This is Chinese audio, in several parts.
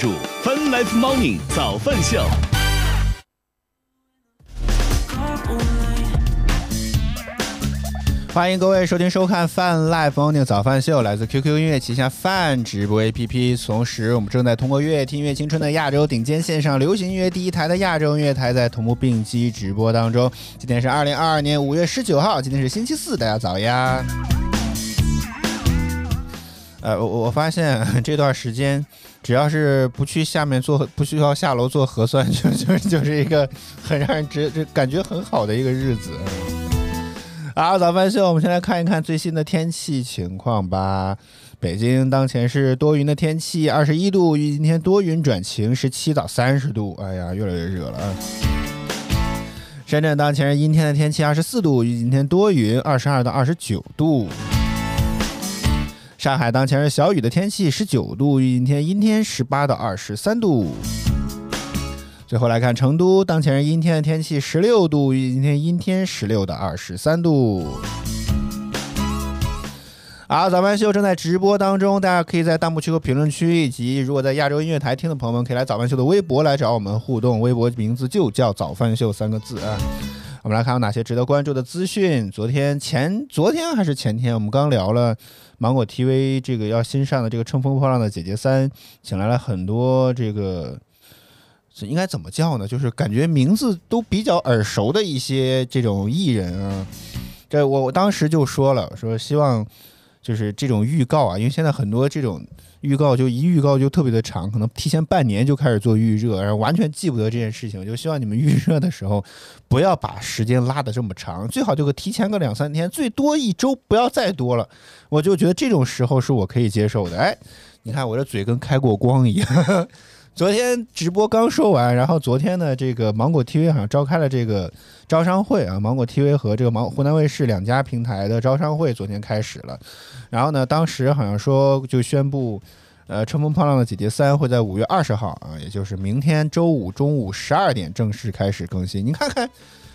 入 Fun Life Morning 早饭秀。欢迎各位收听收看泛 Live Morning 早饭秀，来自 QQ 音乐旗下泛直播 APP。同时，我们正在通过乐听音乐青春的亚洲顶尖线上流行音乐第一台的亚洲音乐台，在同步并机直播当中。今天是二零二二年五月十九号，今天是星期四，大家早呀！呃，我我发现这段时间，只要是不去下面做，不需要下楼做核酸，就就就是一个很让人觉这感觉很好的一个日子。好，早饭秀，我们先来看一看最新的天气情况吧。北京当前是多云的天气，二十一度，预今天多云转晴，十七到三十度。哎呀，越来越热了啊！深圳当前是阴天的天气，二十四度，预今天多云，二十二到二十九度。上海当前是小雨的天气，十九度，阴天阴天，十八到二十三度。最后来看成都，当前是阴天的天气，十六度，阴天阴天，十六到二十三度。好，早班秀正在直播当中，大家可以在弹幕区和评论区，以及如果在亚洲音乐台听的朋友们，可以来早班秀的微博来找我们互动，微博名字就叫早饭秀三个字啊。我们来看有哪些值得关注的资讯。昨天前昨天还是前天，我们刚聊了芒果 TV 这个要新上的这个《乘风破浪的姐姐三》，请来了很多这个。应该怎么叫呢？就是感觉名字都比较耳熟的一些这种艺人啊。这我我当时就说了，说希望就是这种预告啊，因为现在很多这种预告就一预告就特别的长，可能提前半年就开始做预热，然后完全记不得这件事情。就希望你们预热的时候不要把时间拉得这么长，最好就个提前个两三天，最多一周，不要再多了。我就觉得这种时候是我可以接受的。哎，你看我这嘴跟开过光一样。昨天直播刚说完，然后昨天呢，这个芒果 TV 好像召开了这个招商会啊，芒果 TV 和这个芒湖南卫视两家平台的招商会昨天开始了。然后呢，当时好像说就宣布，呃，《乘风破浪的姐姐三》会在五月二十号啊，也就是明天周五中午十二点正式开始更新。你看看，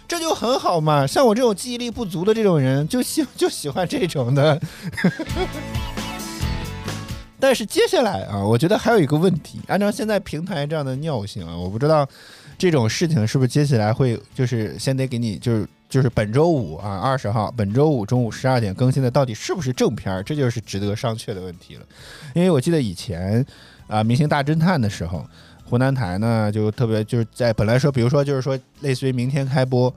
这就很好嘛，像我这种记忆力不足的这种人，就喜就喜欢这种的。但是接下来啊，我觉得还有一个问题，按照现在平台这样的尿性啊，我不知道这种事情是不是接下来会就是先得给你就是就是本周五啊二十号本周五中午十二点更新的到底是不是正片儿，这就是值得商榷的问题了。因为我记得以前啊《明星大侦探》的时候，湖南台呢就特别就是在本来说，比如说就是说类似于明天开播。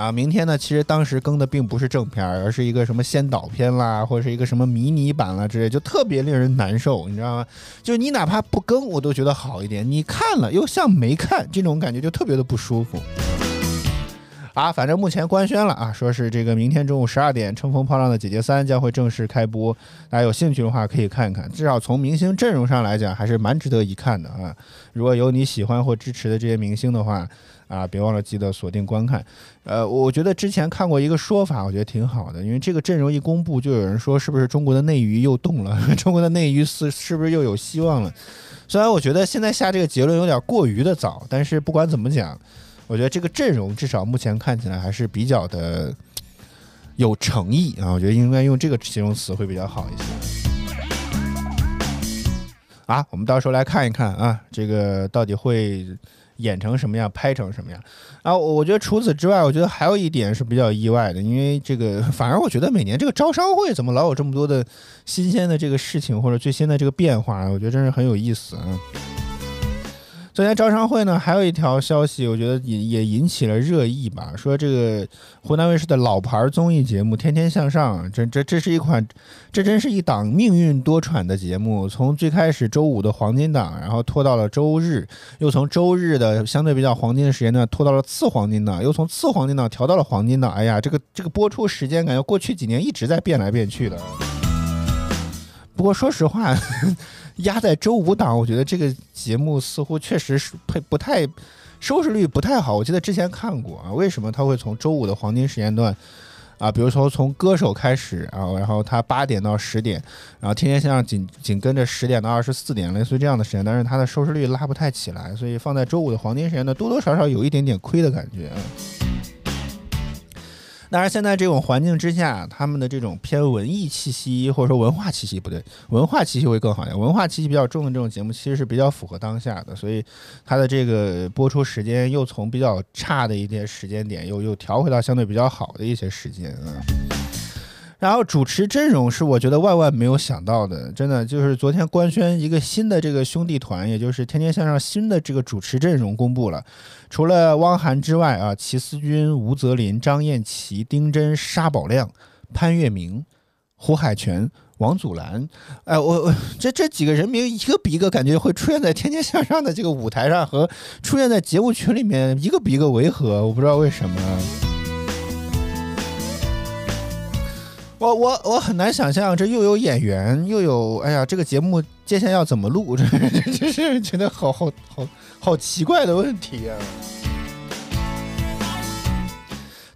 啊明天呢，其实当时更的并不是正片，而是一个什么先导片啦，或者是一个什么迷你版啦之类，就特别令人难受，你知道吗？就你哪怕不更，我都觉得好一点。你看了又像没看，这种感觉就特别的不舒服。啊，反正目前官宣了啊，说是这个明天中午十二点，《乘风破浪的姐姐三》将会正式开播。大家有兴趣的话可以看一看，至少从明星阵容上来讲，还是蛮值得一看的啊。如果有你喜欢或支持的这些明星的话，啊，别忘了记得锁定观看。呃，我觉得之前看过一个说法，我觉得挺好的，因为这个阵容一公布，就有人说是不是中国的内娱又动了？中国的内娱是是不是又有希望了？虽然我觉得现在下这个结论有点过于的早，但是不管怎么讲。我觉得这个阵容至少目前看起来还是比较的有诚意啊！我觉得应该用这个形容词会比较好一些。啊，我们到时候来看一看啊，这个到底会演成什么样，拍成什么样啊？我觉得除此之外，我觉得还有一点是比较意外的，因为这个 反而我觉得每年这个招商会怎么老有这么多的新鲜的这个事情或者最新的这个变化？我觉得真是很有意思啊！昨天招商会呢，还有一条消息，我觉得也也引起了热议吧。说这个湖南卫视的老牌综艺节目《天天向上》，这这这是一款，这真是一档命运多舛的节目。从最开始周五的黄金档，然后拖到了周日，又从周日的相对比较黄金的时间段拖到了次黄金档，又从次黄金档调到了黄金档。哎呀，这个这个播出时间感觉过去几年一直在变来变去的。不过说实话。压在周五档，我觉得这个节目似乎确实是配不太收视率不太好。我记得之前看过啊，为什么他会从周五的黄金时间段啊，比如说从歌手开始啊，然后他八点到十点，然后天天向上紧紧跟着十点到二十四点，类似于这样的时间，但是他的收视率拉不太起来，所以放在周五的黄金时间段，多多少少有一点点亏的感觉啊。当然，现在这种环境之下，他们的这种偏文艺气息或者说文化气息不对，文化气息会更好一点。文化气息比较重的这种节目，其实是比较符合当下的，所以它的这个播出时间又从比较差的一些时间点，又又调回到相对比较好的一些时间啊。然后主持阵容是我觉得万万没有想到的，真的就是昨天官宣一个新的这个兄弟团，也就是《天天向上》新的这个主持阵容公布了。除了汪涵之外啊，齐思钧、吴泽林、张燕琪、丁真、沙宝亮、潘粤明、胡海泉、王祖蓝，哎，我我这这几个人名一个比一个感觉会出现在《天天向上》的这个舞台上，和出现在节目群里面一个比一个违和，我不知道为什么。我我我很难想象，这又有演员，又有哎呀，这个节目接下来要怎么录？这这这是觉得好好好好奇怪的问题啊！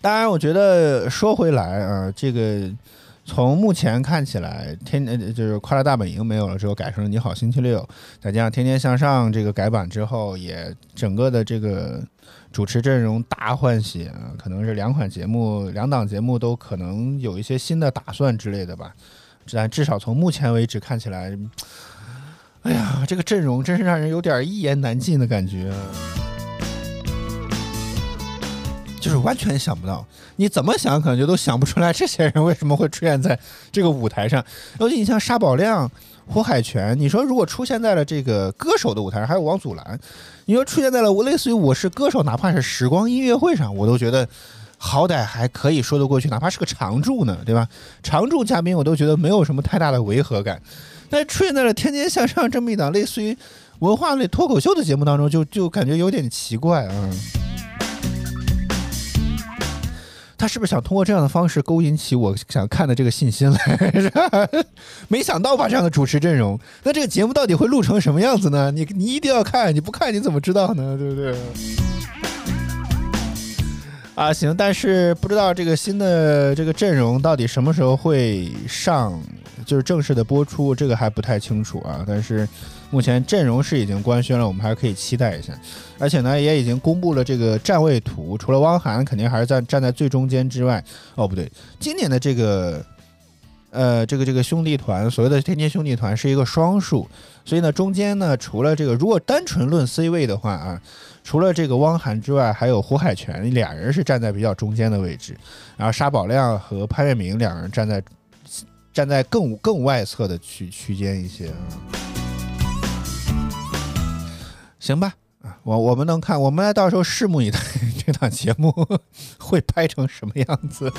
当然，我觉得说回来啊，这个从目前看起来，天呃就是《快乐大本营》没有了之后，改成了《你好星期六》，再加上《天天向上》这个改版之后，也整个的这个。主持阵容大换血啊，可能是两款节目、两档节目都可能有一些新的打算之类的吧。但至少从目前为止看起来，哎呀，这个阵容真是让人有点一言难尽的感觉。就是完全想不到，你怎么想可能就都想不出来这些人为什么会出现在这个舞台上。尤其你像沙宝亮。胡海泉，你说如果出现在了这个歌手的舞台上，还有王祖蓝，你说出现在了类似于我是歌手，哪怕是时光音乐会上，我都觉得好歹还可以说得过去，哪怕是个常驻呢，对吧？常驻嘉宾我都觉得没有什么太大的违和感，但出现在了《天天向上》这么一档类似于文化类脱口秀的节目当中，就就感觉有点奇怪啊。他是不是想通过这样的方式勾引起我想看的这个信心来？没想到吧，这样的主持阵容，那这个节目到底会录成什么样子呢？你你一定要看，你不看你怎么知道呢？对不对？啊，行，但是不知道这个新的这个阵容到底什么时候会上，就是正式的播出，这个还不太清楚啊。但是。目前阵容是已经官宣了，我们还可以期待一下。而且呢，也已经公布了这个站位图，除了汪涵肯定还是在站在最中间之外，哦不对，今年的这个呃这个这个兄弟团，所谓的天天兄弟团是一个双数，所以呢中间呢除了这个如果单纯论 C 位的话啊，除了这个汪涵之外，还有胡海泉俩人是站在比较中间的位置，然后沙宝亮和潘粤明两人站在站在更更外侧的区区间一些。行吧，啊，我我们能看，我们来到时候拭目以待，这档节目 会拍成什么样子？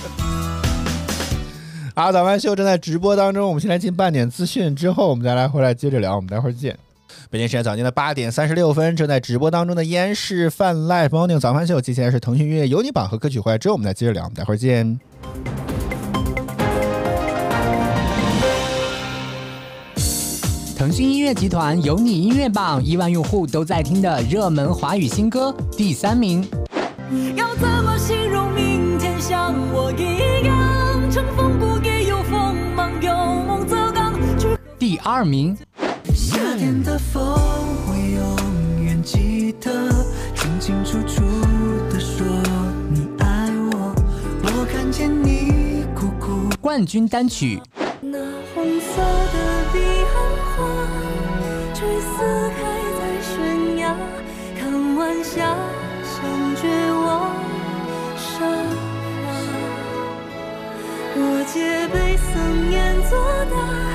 好，早饭秀正在直播当中，我们先来进半点资讯，之后我们再来回来接着聊，我们待会儿见。北京时间早间的八点三十六分，正在直播当中的烟视泛 Live Morning 早饭秀，接下来是腾讯音乐有你榜和歌曲回来之后，我们再接着聊，我们待会儿见。腾讯音乐集团有你音乐榜亿万用户都在听的热门华语新歌第三名。要怎么形容明天像我一样，乘风不给有锋芒，有梦则刚。第二名。夏天的风，我永远记得，清清楚楚的说你爱我，我看见你哭哭。冠军单曲。那红色的彼岸花。追思开在悬崖，看晚霞像绝望沙发。我借杯僧烟作答。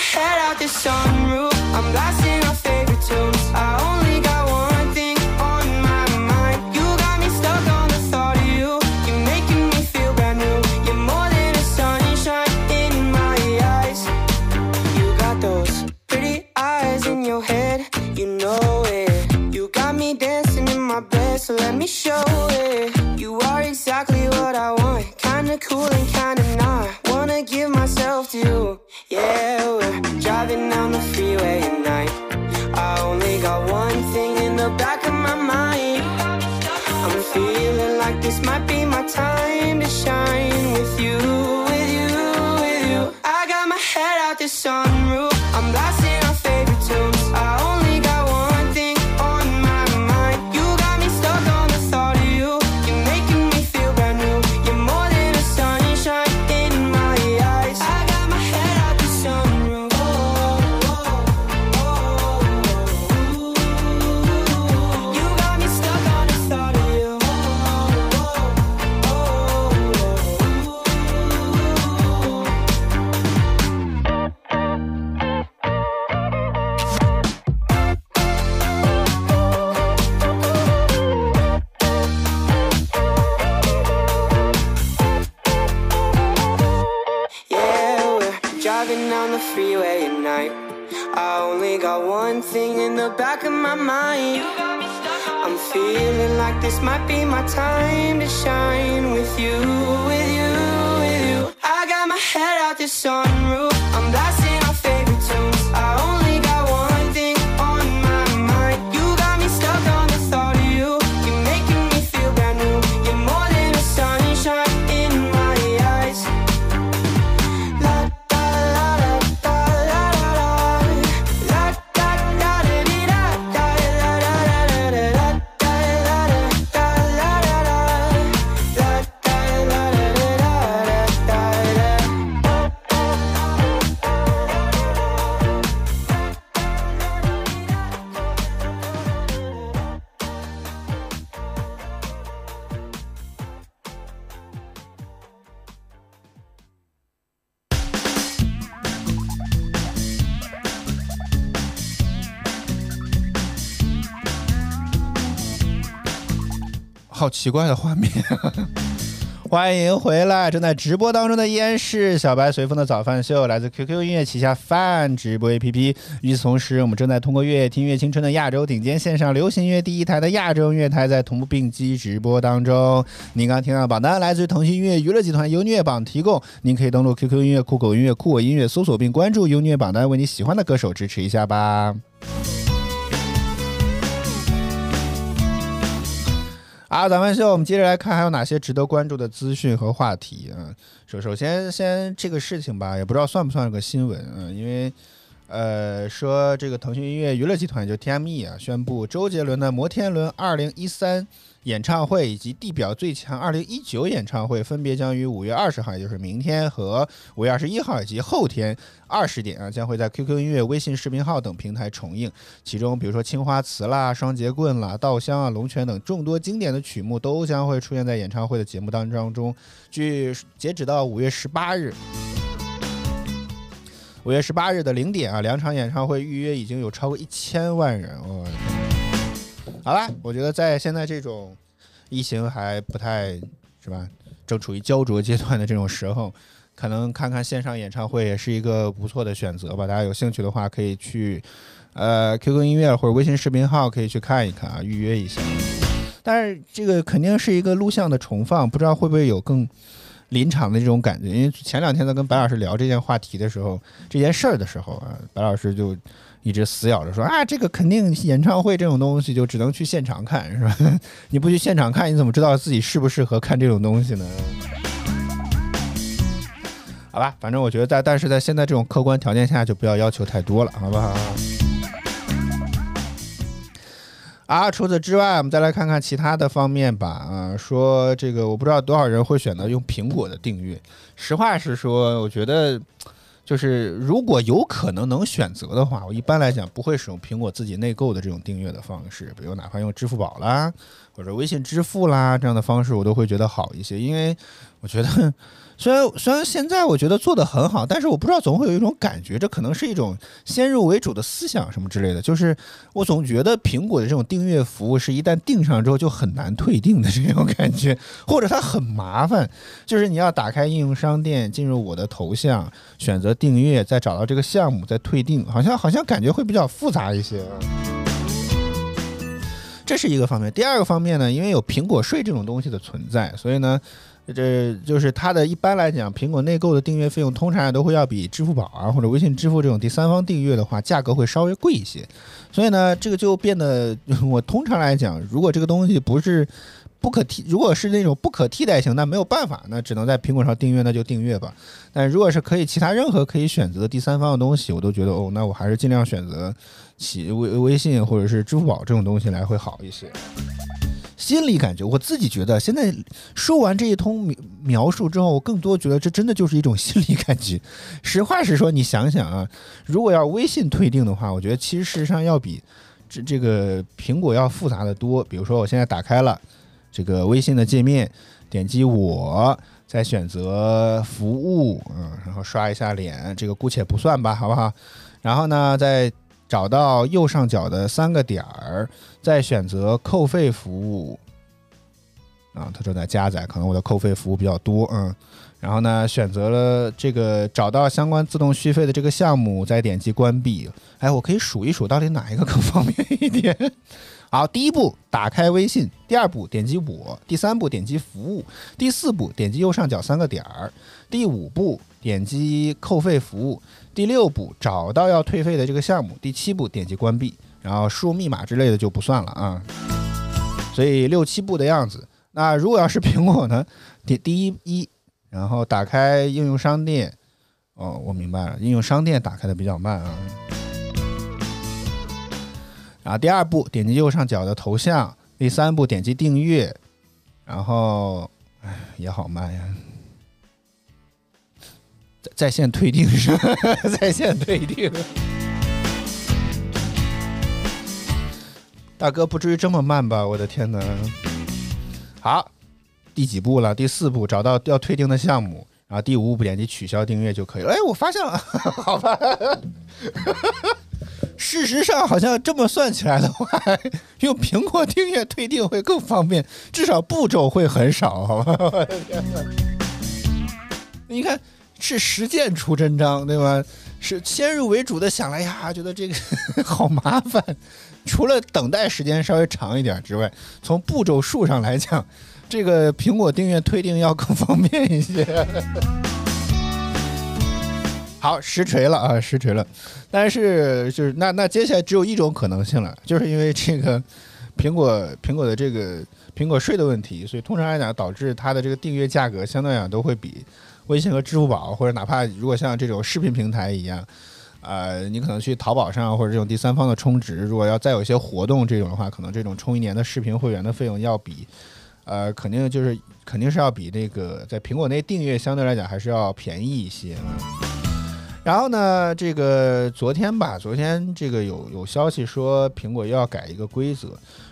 head out the sunroof. I'm blasting. My time to shine with you, 好奇怪的画面。欢迎回来！正在直播当中的依然是小白随风的早饭秀，来自 QQ 音乐旗下饭直播 APP。与此同时，我们正在通过乐听乐青春的亚洲顶尖线上流行音乐第一台的亚洲音乐台，在同步并机直播当中。您刚听到的榜单来自于腾讯音乐娱乐集团优音乐榜提供，您可以登录 QQ 音乐、酷狗音乐、酷我音乐搜索并关注优音乐榜单，为你喜欢的歌手支持一下吧。啊，咱们现在，我们接着来看还有哪些值得关注的资讯和话题啊。首首先，先这个事情吧，也不知道算不算个新闻啊，因为呃说这个腾讯音乐娱乐集团就 TME 啊宣布周杰伦的摩天轮二零一三演唱会以及地表最强二零一九演唱会分别将于五月二十号，也就是明天和五月二十一号以及后天二十点啊，将会在 QQ 音乐、微信视频号等平台重映。其中，比如说《青花瓷》啦、《双截棍》啦、《稻香》啊、《龙泉》等众多经典的曲目都将会出现在演唱会的节目当中。据截止到五月十八日。五月十八日的零点啊，两场演唱会预约已经有超过一千万人哦。好吧，我觉得在现在这种疫情还不太是吧，正处于焦灼阶段的这种时候，可能看看线上演唱会也是一个不错的选择吧。大家有兴趣的话，可以去呃 QQ 音乐或者微信视频号可以去看一看啊，预约一下。但是这个肯定是一个录像的重放，不知道会不会有更临场的这种感觉。因为前两天在跟白老师聊这件话题的时候，这件事儿的时候啊，白老师就一直死咬着说啊，这个肯定演唱会这种东西就只能去现场看，是吧？你不去现场看，你怎么知道自己适不适合看这种东西呢？好吧，反正我觉得在，但是在现在这种客观条件下，就不要要求太多了，好不好？啊，除此之外，我们再来看看其他的方面吧。啊，说这个我不知道多少人会选择用苹果的订阅。实话实说，我觉得就是如果有可能能选择的话，我一般来讲不会使用苹果自己内购的这种订阅的方式，比如哪怕用支付宝啦，或者微信支付啦这样的方式，我都会觉得好一些，因为我觉得。虽然虽然现在我觉得做的很好，但是我不知道总会有一种感觉，这可能是一种先入为主的思想什么之类的。就是我总觉得苹果的这种订阅服务是一旦订上之后就很难退订的这种感觉，或者它很麻烦，就是你要打开应用商店，进入我的头像，选择订阅，再找到这个项目，再退订，好像好像感觉会比较复杂一些。这是一个方面。第二个方面呢，因为有苹果税这种东西的存在，所以呢，这就是它的一般来讲，苹果内购的订阅费用通常都会要比支付宝啊或者微信支付这种第三方订阅的话，价格会稍微贵一些。所以呢，这个就变得，我通常来讲，如果这个东西不是不可替，如果是那种不可替代性，那没有办法，那只能在苹果上订阅，那就订阅吧。但如果是可以其他任何可以选择第三方的东西，我都觉得哦，那我还是尽量选择起微微信或者是支付宝这种东西来会好一些。心理感觉，我自己觉得，现在说完这一通描描述之后，我更多觉得这真的就是一种心理感觉。实话实说，你想想啊，如果要微信退订的话，我觉得其实事实上要比这这个苹果要复杂的多。比如说，我现在打开了这个微信的界面，点击我，再选择服务，嗯，然后刷一下脸，这个姑且不算吧，好不好？然后呢，再找到右上角的三个点儿。再选择扣费服务，啊，它正在加载，可能我的扣费服务比较多，嗯，然后呢，选择了这个找到相关自动续费的这个项目，再点击关闭。哎，我可以数一数到底哪一个更方便一点。好，第一步打开微信，第二步点击我，第三步点击服务，第四步点击右上角三个点儿，第五步点击扣费服务，第六步找到要退费的这个项目，第七步点击关闭。然后输入密码之类的就不算了啊，所以六七步的样子。那如果要是苹果呢？第第一一，然后打开应用商店。哦，我明白了，应用商店打开的比较慢啊。然后第二步点击右上角的头像，第三步点击订阅，然后哎也好慢呀。在在线退订是吧？在线退订。大哥不至于这么慢吧？我的天哪！好，第几步了？第四步，找到要退订的项目，然后第五步点击取消订阅就可以了。哎，我发现了，好吧。事实上，好像这么算起来的话，用苹果订阅退订会更方便，至少步骤会很少，好吧？我的天哪！你看，是实践出真章，对吧？是先入为主的想了呀，觉得这个 好麻烦。除了等待时间稍微长一点之外，从步骤数上来讲，这个苹果订阅退订要更方便一些。好，实锤了啊，实锤了。但是就是那那接下来只有一种可能性了，就是因为这个苹果苹果的这个苹果税的问题，所以通常来讲导致它的这个订阅价格相对来讲都会比微信和支付宝或者哪怕如果像这种视频平台一样。呃，你可能去淘宝上或者这种第三方的充值，如果要再有一些活动这种的话，可能这种充一年的视频会员的费用要比，呃，肯定就是肯定是要比那个在苹果内订阅相对来讲还是要便宜一些。然后呢，这个昨天吧，昨天这个有有消息说苹果又要改一个规则。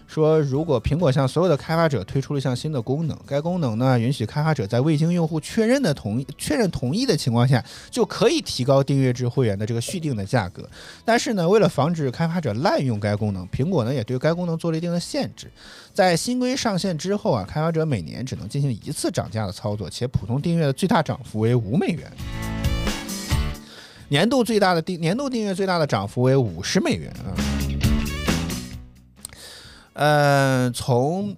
说，如果苹果向所有的开发者推出了一项新的功能，该功能呢允许开发者在未经用户确认的同意、确认同意的情况下，就可以提高订阅制会员的这个续订的价格。但是呢，为了防止开发者滥用该功能，苹果呢也对该功能做了一定的限制。在新规上线之后啊，开发者每年只能进行一次涨价的操作，且普通订阅的最大涨幅为五美元，年度最大的订年度订阅最大的涨幅为五十美元啊。嗯，从，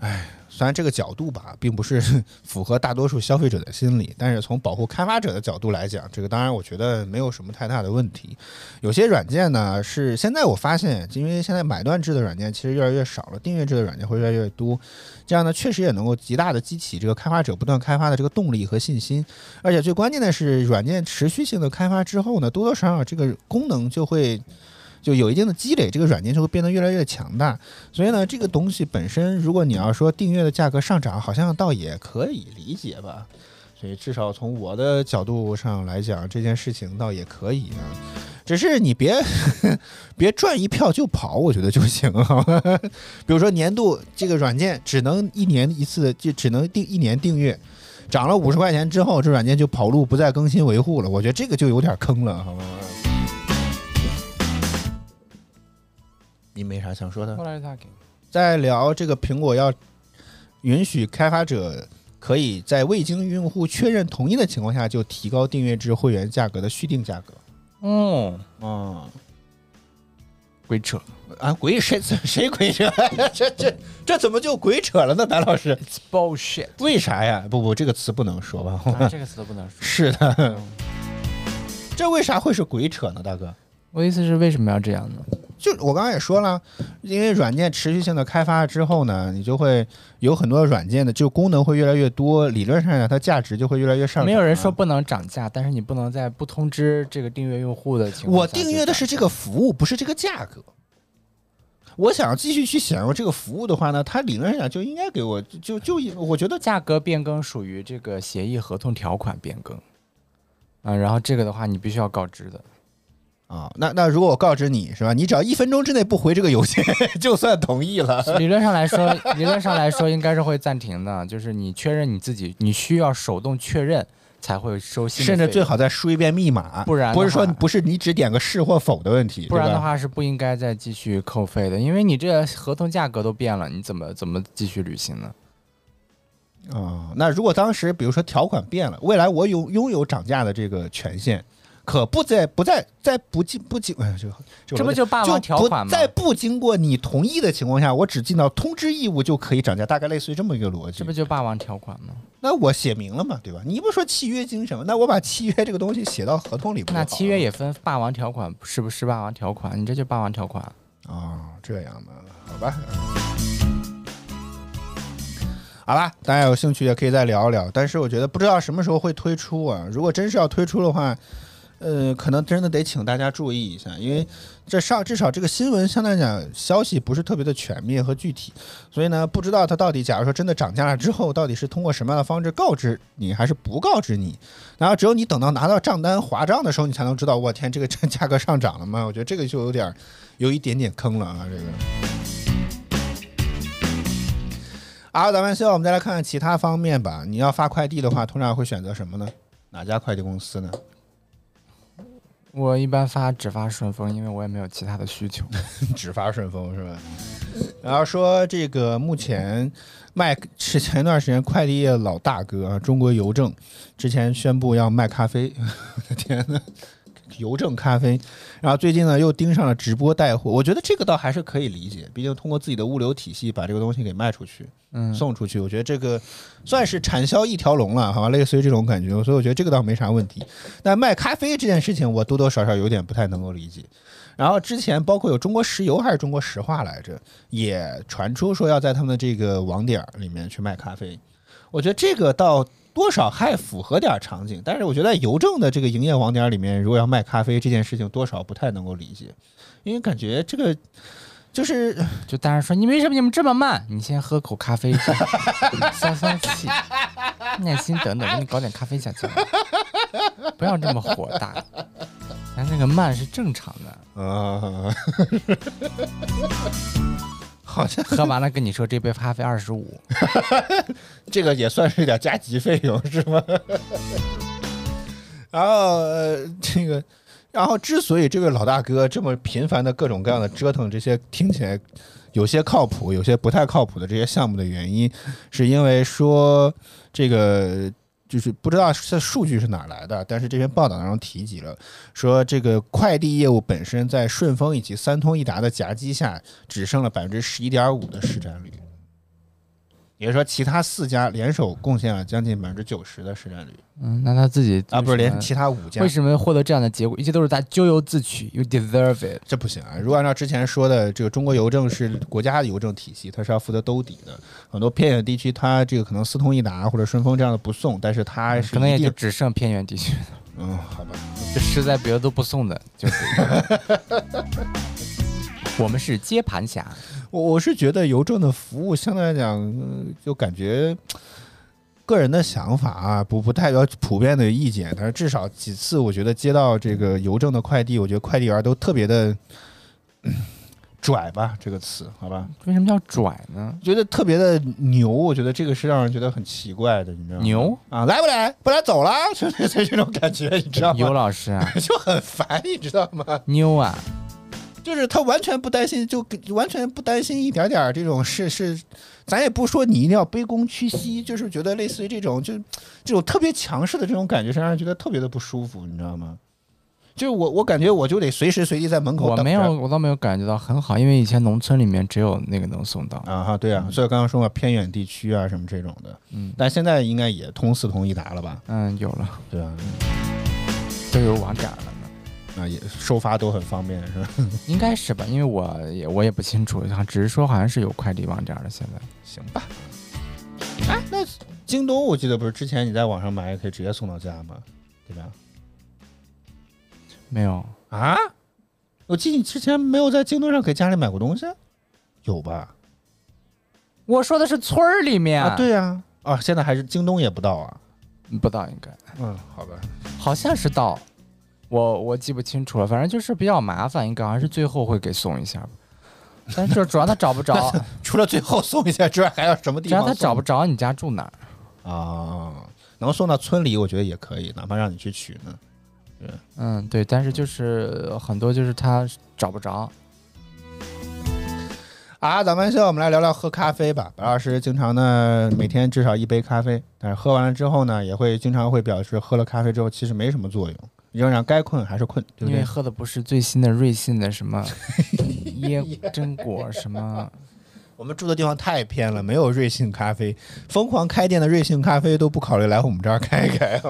哎，虽然这个角度吧，并不是 符合大多数消费者的心理，但是从保护开发者的角度来讲，这个当然我觉得没有什么太大的问题。有些软件呢，是现在我发现，因为现在买断制的软件其实越来越少了，订阅制的软件会越来越多，这样呢，确实也能够极大的激起这个开发者不断开发的这个动力和信心。而且最关键的是，软件持续性的开发之后呢，多多少少这个功能就会。就有一定的积累，这个软件就会变得越来越强大。所以呢，这个东西本身，如果你要说订阅的价格上涨，好像倒也可以理解吧。所以至少从我的角度上来讲，这件事情倒也可以啊。只是你别 别赚一票就跑，我觉得就行。比如说年度这个软件只能一年一次，就只能订一年订阅，涨了五十块钱之后，这软件就跑路，不再更新维护了。我觉得这个就有点坑了，好吗？你没啥想说的？在聊这个苹果要允许开发者可以在未经用户确认同意的情况下就提高订阅制会员价格的续订价格。哦，啊，鬼扯啊！鬼谁谁鬼扯？这这这怎么就鬼扯了呢？白老师，It's bullshit。为啥呀？不不，这个词不能说吧？这个词都不能说。是的，这为啥会是鬼扯呢？大哥，我意思是为什么要这样呢？就我刚刚也说了，因为软件持续性的开发之后呢，你就会有很多软件的就功能会越来越多，理论上讲它价值就会越来越上。没有人说不能涨价，但是你不能在不通知这个订阅用户的情况我订阅的是这个服务，不是这个价格。我想继续去享用这个服务的话呢，它理论上讲就应该给我就就我觉得价格变更属于这个协议合同条款变更，啊，然后这个的话你必须要告知的。啊，那那如果我告知你是吧，你只要一分钟之内不回这个邮件，就算同意了。理论上来说，理论上来说应该是会暂停的，就是你确认你自己，你需要手动确认才会收信。甚至最好再输一遍密码，不然不是说不是你只点个是或否的问题，不然的话是不应该再继续扣费的，因为你这合同价格都变了，你怎么怎么继续履行呢？啊，那如果当时比如说条款变了，未来我有拥有涨价的这个权限。可不在不在在不经不经哎这个这不就霸王条款吗？在不经过你同意的情况下，我只尽到通知义务就可以涨价，大概类似于这么一个逻辑。这不就霸王条款吗？那我写明了嘛，对吧？你不说契约精神吗？那我把契约这个东西写到合同里。那契约也分霸王条款是不是霸王条款？你这就霸王条款啊？这样的，好吧。好吧，大家有兴趣也可以再聊一聊。但是我觉得不知道什么时候会推出啊？如果真是要推出的话。呃，可能真的得请大家注意一下，因为这上至少这个新闻相对来讲消息不是特别的全面和具体，所以呢，不知道它到底假如说真的涨价了之后，到底是通过什么样的方式告知你，还是不告知你？然后只有你等到拿到账单划账的时候，你才能知道，我天，这个这价格上涨了吗？我觉得这个就有点有一点点坑了啊，这个。好，咱们现在我们再来看看其他方面吧。你要发快递的话，通常会选择什么呢？哪家快递公司呢？我一般发只发顺丰，因为我也没有其他的需求，只发顺丰是吧？然后说这个目前卖是前一段时间快递业老大哥啊，中国邮政之前宣布要卖咖啡，我的天呐！邮政咖啡，然后最近呢又盯上了直播带货，我觉得这个倒还是可以理解，毕竟通过自己的物流体系把这个东西给卖出去，嗯，送出去，我觉得这个算是产销一条龙了，好吧，类似于这种感觉，所以我觉得这个倒没啥问题。但卖咖啡这件事情，我多多少少有点不太能够理解。然后之前包括有中国石油还是中国石化来着，也传出说要在他们的这个网点里面去卖咖啡，我觉得这个倒。多少还符合点场景，但是我觉得邮政的这个营业网点里面，如果要卖咖啡这件事情，多少不太能够理解，因为感觉这个就是就大家说你为什么你们这么慢？你先喝口咖啡，消消气，耐心等等，给你搞点咖啡下去，不要这么火大，咱这个慢是正常的啊。好像喝完了跟你说这杯咖啡二十五，这个也算是点加急费用是吗？然后呃这个，然后之所以这位老大哥这么频繁的各种各样的折腾这些听起来有些靠谱、有些不太靠谱的这些项目的原因，是因为说这个。就是不知道这数据是哪来的，但是这篇报道当中提及了，说这个快递业务本身在顺丰以及三通一达的夹击下，只剩了百分之十一点五的市占率。也就是说，其他四家联手贡献了将近百分之九十的市占率。嗯，那他自己啊，不是连其他五家为什么获得这样的结果？一切都是他咎由自取，You deserve it。这不行啊！如果按照之前说的，这个中国邮政是国家的邮政体系，它是要负责兜底的。很多偏远地区，它这个可能四通一达或者顺丰这样的不送，但是它是可能也就只剩偏远地区嗯，好吧，这实在别的都不送的，就是 我们是接盘侠。我我是觉得邮政的服务相对来讲，就感觉个人的想法啊，不不代表普遍的意见。但是至少几次，我觉得接到这个邮政的快递，我觉得快递员都特别的拽吧，这个词，好吧？为什么叫拽呢？觉得特别的牛，我觉得这个是让人觉得很奇怪的，你知道吗？牛啊，来不来？不来走了，就类似这种感觉，你知道吗？尤老师啊，就很烦，你知道吗？牛啊！就是他完全不担心，就完全不担心一点点这种事是，咱也不说你一定要卑躬屈膝，就是觉得类似于这种就这种特别强势的这种感觉，是让人觉得特别的不舒服，你知道吗？就是我我感觉我就得随时随地在门口等。我没有，我倒没有感觉到很好，因为以前农村里面只有那个能送到。啊哈，对啊，所以刚刚说嘛，偏远地区啊什么这种的，嗯但现在应该也通四通一达了吧？嗯，有了，对啊？都有网展了呢。啊，也收发都很方便，是吧？应该是吧，因为我也我也不清楚，只是说好像是有快递网站的。现在行吧。哎，那京东我记得不是之前你在网上买也可以直接送到家吗？对吧？没有，啊？我记得你之前没有在京东上给家里买过东西，有吧？我说的是村儿里面啊，对呀、啊，现在还是京东也不到啊。不到应该，嗯，好吧。好像是到，我我记不清楚了，反正就是比较麻烦，应该好像是最后会给送一下吧。但是主要他找不着，除了最后送一下之外，还要什么地只方主？要他找不着你家住哪儿，啊，能送到村里，我觉得也可以，哪怕让你去取呢。嗯，对，但是就是很多就是他找不着，啊，咱们现在，我们来聊聊喝咖啡吧。白老师经常呢每天至少一杯咖啡，但是喝完了之后呢，也会经常会表示喝了咖啡之后其实没什么作用，仍然该困还是困，对不对？因为喝的不是最新的瑞幸的什么 椰榛果什么，我们住的地方太偏了，没有瑞幸咖啡，疯狂开店的瑞幸咖啡都不考虑来我们这儿开一开，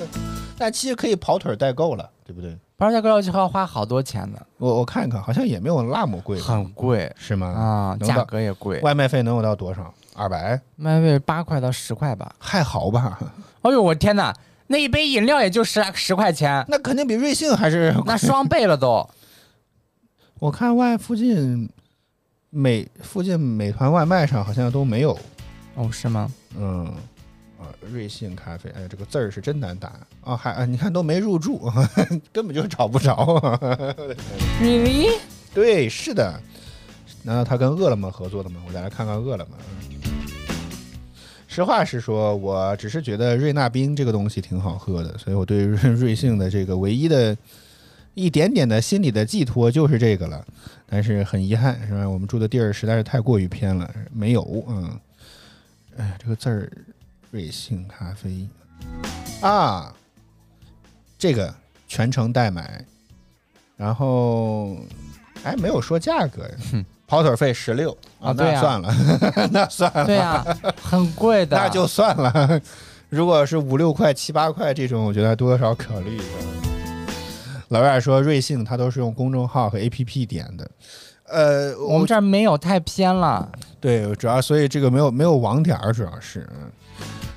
但其实可以跑腿代购了，对不对？不然价格就要花好多钱呢，我我看一看，好像也没有那么贵，很贵是吗？啊，价格也贵，外卖费能有到多少？二百？外卖费八块到十块吧。还好吧？哎呦我天哪，那一杯饮料也就十十块钱，那肯定比瑞幸还是那双倍了都。我看外附近美附近美团外卖上好像都没有，哦，是吗？嗯，啊，瑞幸咖啡，哎，这个字儿是真难打啊，还啊你看都没入驻，根本就找不着。Really？对，是的，难道他跟饿了么合作的吗？我再来看看饿了么。实话实说，我只是觉得瑞纳冰这个东西挺好喝的，所以我对瑞 瑞幸的这个唯一的一点点的心理的寄托就是这个了。但是很遗憾，是吧？我们住的地儿实在是太过于偏了，没有，嗯，哎，这个字儿，瑞幸咖啡。啊，这个全程代买，然后哎，没有说价格呀，跑腿费十六啊那算了，那算了，对呀、很贵的。那就算了。如果是五六块、七八块这种，我觉得多多少少考虑一下。老外说瑞幸它都是用公众号和 APP 点的，呃，我们这儿没有太偏了。对，主要所以这个没有没有网点儿，主要是，嗯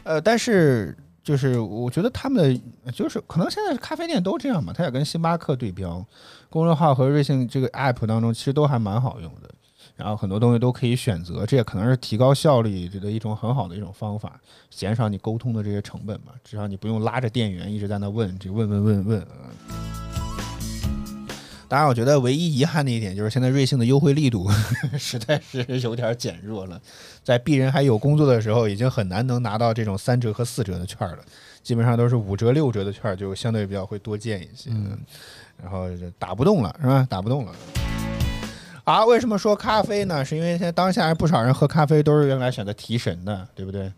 呃，但是就是我觉得他们的就是可能现在咖啡店都这样吧，他也跟星巴克对标，公众号和瑞幸这个 app 当中其实都还蛮好用的，然后很多东西都可以选择，这也可能是提高效率的一种很好的一种方法，减少你沟通的这些成本嘛，至少你不用拉着店员一直在那问，这问问问问啊。当然，我觉得唯一遗憾的一点就是现在瑞幸的优惠力度 实在是有点减弱了。在鄙人还有工作的时候，已经很难能拿到这种三折和四折的券了，基本上都是五折、六折的券，就相对比较会多见一些。嗯，然后就打不动了，是吧？打不动了。啊，为什么说咖啡呢？是因为现在当下不少人喝咖啡都是用来选择提神的，对不对？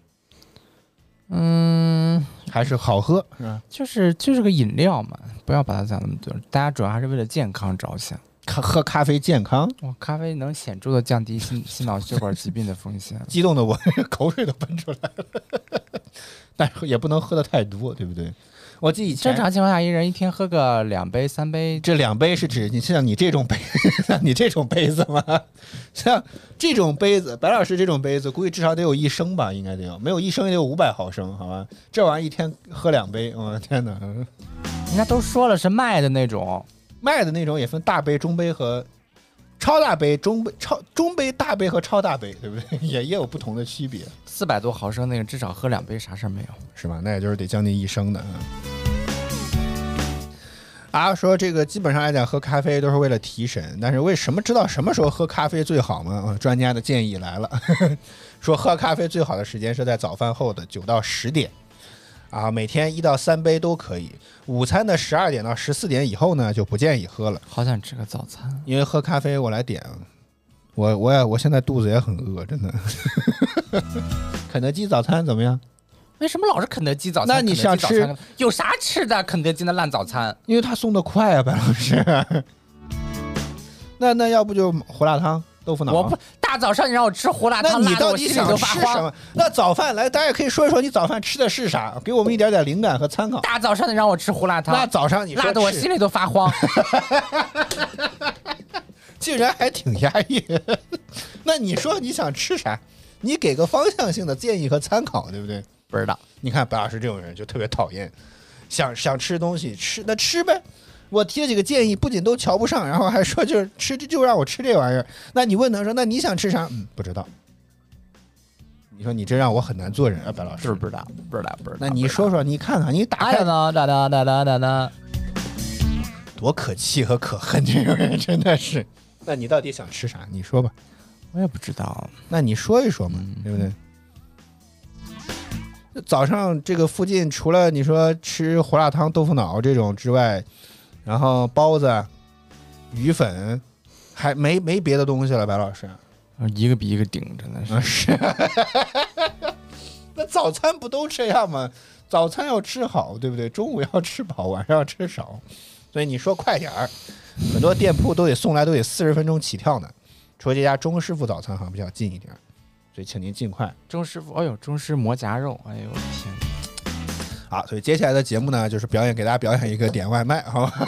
嗯，还是好喝，是吧？就是就是个饮料嘛，不要把它讲那么多。大家主要还是为了健康着想。咖喝咖啡健康，哇，咖啡能显著的降低心心脑血管疾病的风险。激动的我 口水都喷出来了。但是也不能喝的太多，对不对？我记得以正常情况下，一人一天喝个两杯、三杯。这两杯是指你像你这种杯，像你这种杯子吗？像这种杯子，白老师这种杯子，估计至少得有一升吧，应该得有，没有一升也得有五百毫升，好吧？这玩意儿一天喝两杯，我、的天哪！人家都说了是卖的那种，卖的那种也分大杯、中杯和超大杯、中杯、超中杯、大杯和超大杯，对不对？也也有不同的区别，四百多毫升那个，至少喝两杯啥事儿没有。是吧？那也就是得将近一升的。啊啊，说这个基本上来讲，喝咖啡都是为了提神，但是为什么知道什么时候喝咖啡最好吗？啊专家的建议来了，说喝咖啡最好的时间是在早饭后的九到十点，啊，每天一到三杯都可以。午餐的十二点到十四点以后呢，就不建议喝了。好想吃个早餐。因为喝咖啡我来点，我我也我现在肚子也很饿，真的。肯德基早餐怎么样？为什么老是肯德基早餐？那你想吃有啥吃的？肯德基的烂早餐，因为他送的快啊，白老师。那那要不就胡辣汤、豆腐脑？我不大早上你让我吃胡辣汤，那你辣得我心里到底想都发慌。吃什么？那早饭来，大家可以说一说你早饭吃的是啥，给我们一点点灵感和参考。大早上你让我吃胡辣汤，那早上你辣得我心里都发慌。竟然还挺压抑。那你说你想吃啥？你给个方向性的建议和参考，对不对？不知道，你看白老师这种人就特别讨厌，想想吃东西吃那吃呗。我提了几个建议，不仅都瞧不上，然后还说就是吃就让我吃这玩意儿。那你问他说，那你想吃啥？嗯，不知道。你说你这让我很难做人啊，白老师。是不知道，不知道，不知道。那你说说，你看看，你打呀呢，哒哒哒哒哒哒。多可气和可恨，这种人真的是。那你到底想吃啥？你说吧。我也不知道，那你说一说嘛，对不对？早上这个附近除了你说吃胡辣汤、豆腐脑这种之外，然后包子、鱼粉，还没没别的东西了，白老师。一个比一个顶，真的啊是。是。那早餐不都这样吗？早餐要吃好，对不对？中午要吃饱，晚上要吃少。所以你说快点儿，很多店铺都得送来，都得四十分钟起跳呢。除了这家钟师傅早餐好像比较近一点，所以请您尽快。钟师傅，哎呦，钟师馍夹肉，哎呦我的天！好，所以接下来的节目呢，就是表演给大家表演一个点外卖，好吗？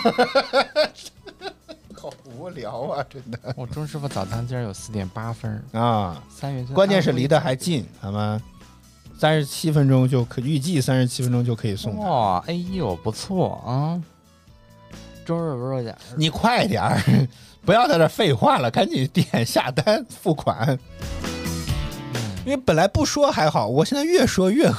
好无聊啊，真的 我钟师傅早餐竟然有四点八分儿，啊！三元关键是离得还近，好吗？三十七分钟就可，预计三十七分钟就可以送达。哇，哎呦，不错啊！钟师傅家你快点儿，不要在这废话了，赶紧点下单付款。因为本来不说还好，我现在越说越饿。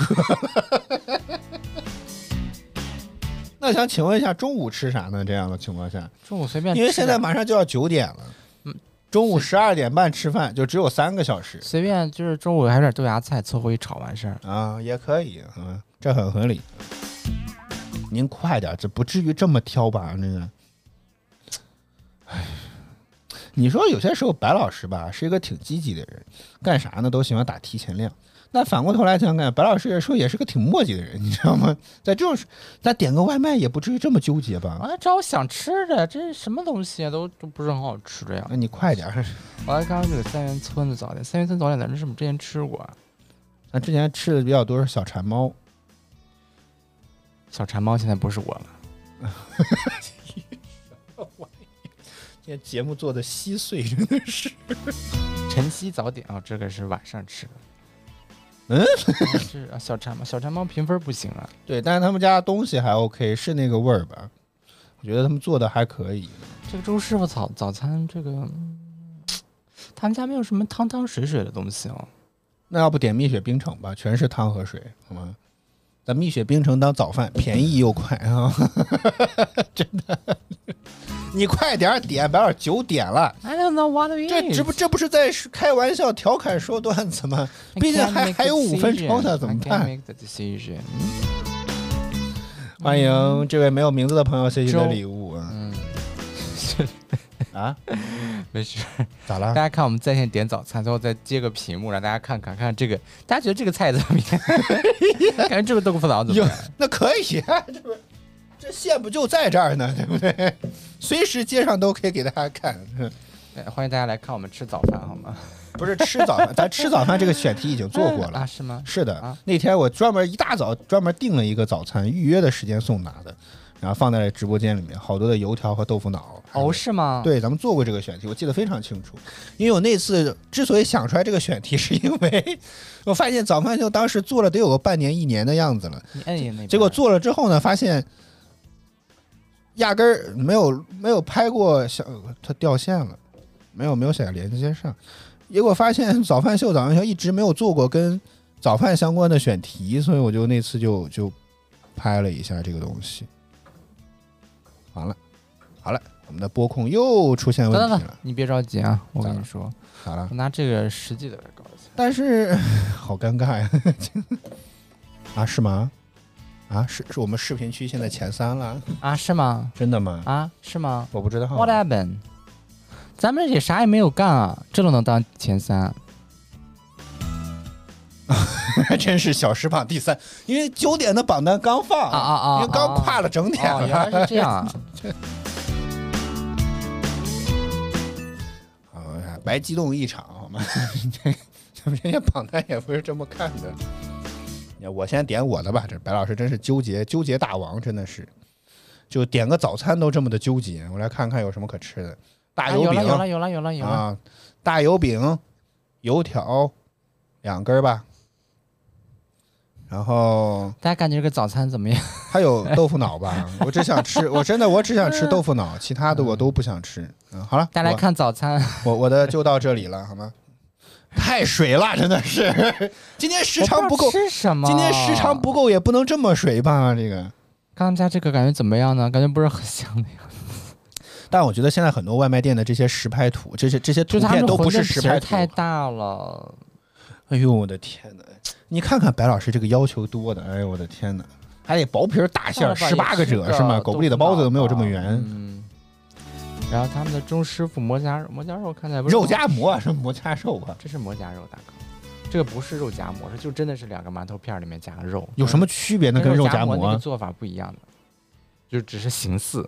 那想请问一下，中午吃啥呢？这样的情况下，中午随便吃因为，现在马上就要九点了，嗯中午十二点半吃饭，就只有三个小时随便就是中午还有点豆芽菜凑合一炒完事儿。啊，也可以，嗯，这很合理。您快点，这不至于这么挑吧？那个，哎，你说有些时候白老师吧是一个挺积极的人，干啥呢都喜欢打提前量。那反过头来想想，白老师也说也是个挺磨叽的人，你知道吗？在这种时，咱点个外卖也不至于这么纠结吧？我来找我想吃的，这是什么东西啊？都都不是很好吃的呀。那你快点儿，我来看看这个三元村的早点，三元村早点咱这是不是之前吃过啊？咱之前吃的比较多是小馋猫，小馋猫现在不是我了，今天节目做的稀碎，真的是。晨曦早点啊、这个是晚上吃的。嗯啊，是啊，小馋猫，小馋猫评分不行啊。对，但是他们家东西还 OK，是那个味儿吧？我觉得他们做的还可以。这个周师傅早早餐这个，嗯他们家没有什么汤汤水水的东西哦。那要不点蜜雪冰城吧，全是汤和水，好吗？咱蜜雪冰城当早饭，便宜又快啊！真的，你快点儿点，白老师九点了。I don't know what it is。这这不这不是在开玩笑、调侃、说段子吗？毕竟还还有五分钟呢，怎么办？make the decision。欢迎这位没有名字的朋友谢谢你的礼物啊！嗯，啊，没事。咋了？大家看我们在线点早餐，最后再接个屏幕，让大家看看看这个，大家觉得这个菜怎么样？感觉这个豆腐脑怎么样？，那可以啊，这不这线不就在这儿呢，对不对？随时街上都可以给大家看。对欢迎大家来看我们吃早饭，好吗？不是吃早饭，咱吃早饭这个选题已经做过了。啊？是吗？是的，啊那天我专门一大早专门订了一个早餐，预约的时间送达的，然后放在了直播间里面，好多的油条和豆腐脑。哦，是吗？，对，咱们做过这个选题，我记得非常清楚。因为我那次之所以想出来这个选题，是因为我发现早饭就当时做了得有个半年一年的样子了，你摁一摁那。结果做了之后呢，发现压根儿没有没有拍过小，它掉线了，没有没有想连接上。结果发现早饭秀早饭秀一直没有做过跟早饭相关的选题，所以我就那次就就拍了一下这个东西。完了，好了，我们的播控又出现问等等等题了，，你别着急啊，我跟你说，咋了我，拿这个实际的来搞一下。但是 好尴尬呀！啊，是吗？啊，是是我们视频区现在前三了，啊，是吗？真的吗？啊，是吗我不知道。？What happened？咱们也啥也没有干啊，这都能当前三？还 真是小时榜第三，因为九点的榜单刚放啊啊啊因为刚跨了整点。原来是这样啊。啊，白激动一场，好吗？咱们人家榜单也不是这么看的。我先点我的吧，这白老师真是纠结纠结大王，真的是，就点个早餐都这么的纠结。我来看看有什么可吃的，大啊油饼、有了有了有了有了有了，啊，大油饼、油条两根吧，然后大家感觉这个早餐怎么样？还有豆腐脑吧。我只想吃，我真的我只想吃豆腐脑，其他的我都不想吃。嗯，好了，大家来看早餐，我我的就到这里了，好吗？太水了，真的是，今天时长不够？今天时长。不够也不能这么水吧？这个，刚家这个感觉怎么样呢？感觉不是很像的呀。但我觉得现在很多外卖店的这些实拍图，这些这些图片都不是实拍图。太大了。哎呦我的天哪！你看看白老师这个要求多的，哎呦我的天哪！还得薄皮儿大馅儿，十八个褶是吗？狗不理的包子都没有这么圆。嗯。然后他们的钟师傅馍夹肉，馍夹肉看起来不是肉夹馍什么馍夹肉吧？这是馍夹肉，大哥，这个不是肉夹馍，这就真的是两个馒头片儿里面夹个肉，有什么区别呢？跟肉夹夹馍那个？做法不一样的，就只是形似，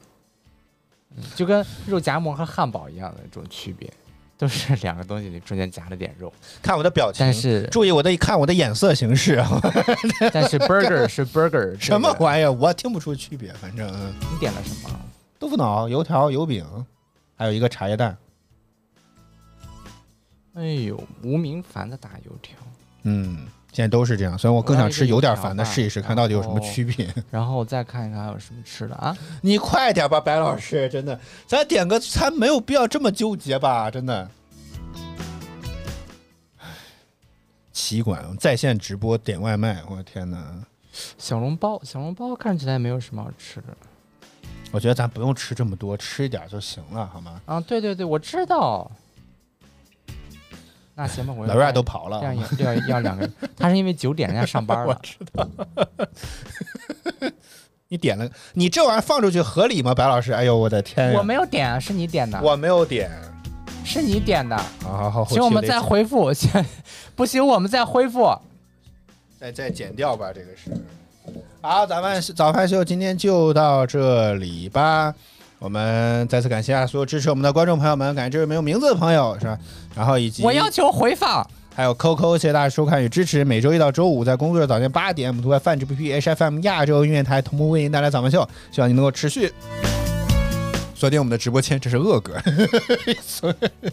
嗯就跟肉夹馍和汉堡一样的这种区别，都是两个东西里中间夹了点肉，看我的表情，但是注意我的看我的眼色行事啊！但是 burger 是 burger，什么玩意儿？我听不出区别，反正嗯你点了什么？豆腐脑、油条、油饼，还有一个茶叶蛋。哎呦，吴明凡的大油条，嗯，现在都是这样，所以我更想吃有点烦的，试一试，看到底有什么区别。然后再看一看还有什么吃的啊？你快点吧，白老师，真的，咱点个餐没有必要这么纠结吧？真的。奇馆在线直播点外卖，我的天哪！小笼包，小笼包看起来没有什么好吃的我觉得咱不用吃这么多，吃一点就行了，好吗？啊。对对对，我知道。那行吧，我老瑞都跑了要，要两个人，他是因为九点人家上班了。我知道 你点了，你这玩意儿放出去合理吗？白老师，哎呦我的天！我没有点啊，是你点的，我没有点。是你点的。好好好，后期行，我们再得剪回复，先，不行我们再恢复。再再剪掉吧，这个是。好，咱们早饭秀今天就到这里吧。我们再次感谢啊所有支持我们的观众朋友们，感谢这位没有名字的朋友是吧？然后以及我要求回放。还有 Coco，谢谢大家收看与支持。每周一到周五在工作日早间八点，我们都在泛指 PP HFM 亚洲音乐台同步为您带来早饭秀，希望您能够持续锁定我们的直播间，这是恶歌。所以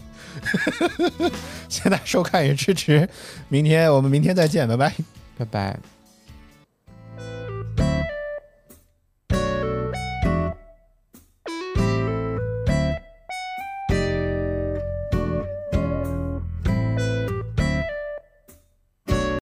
谢谢大家收看与支持，明天我们明天再见，拜拜。拜拜。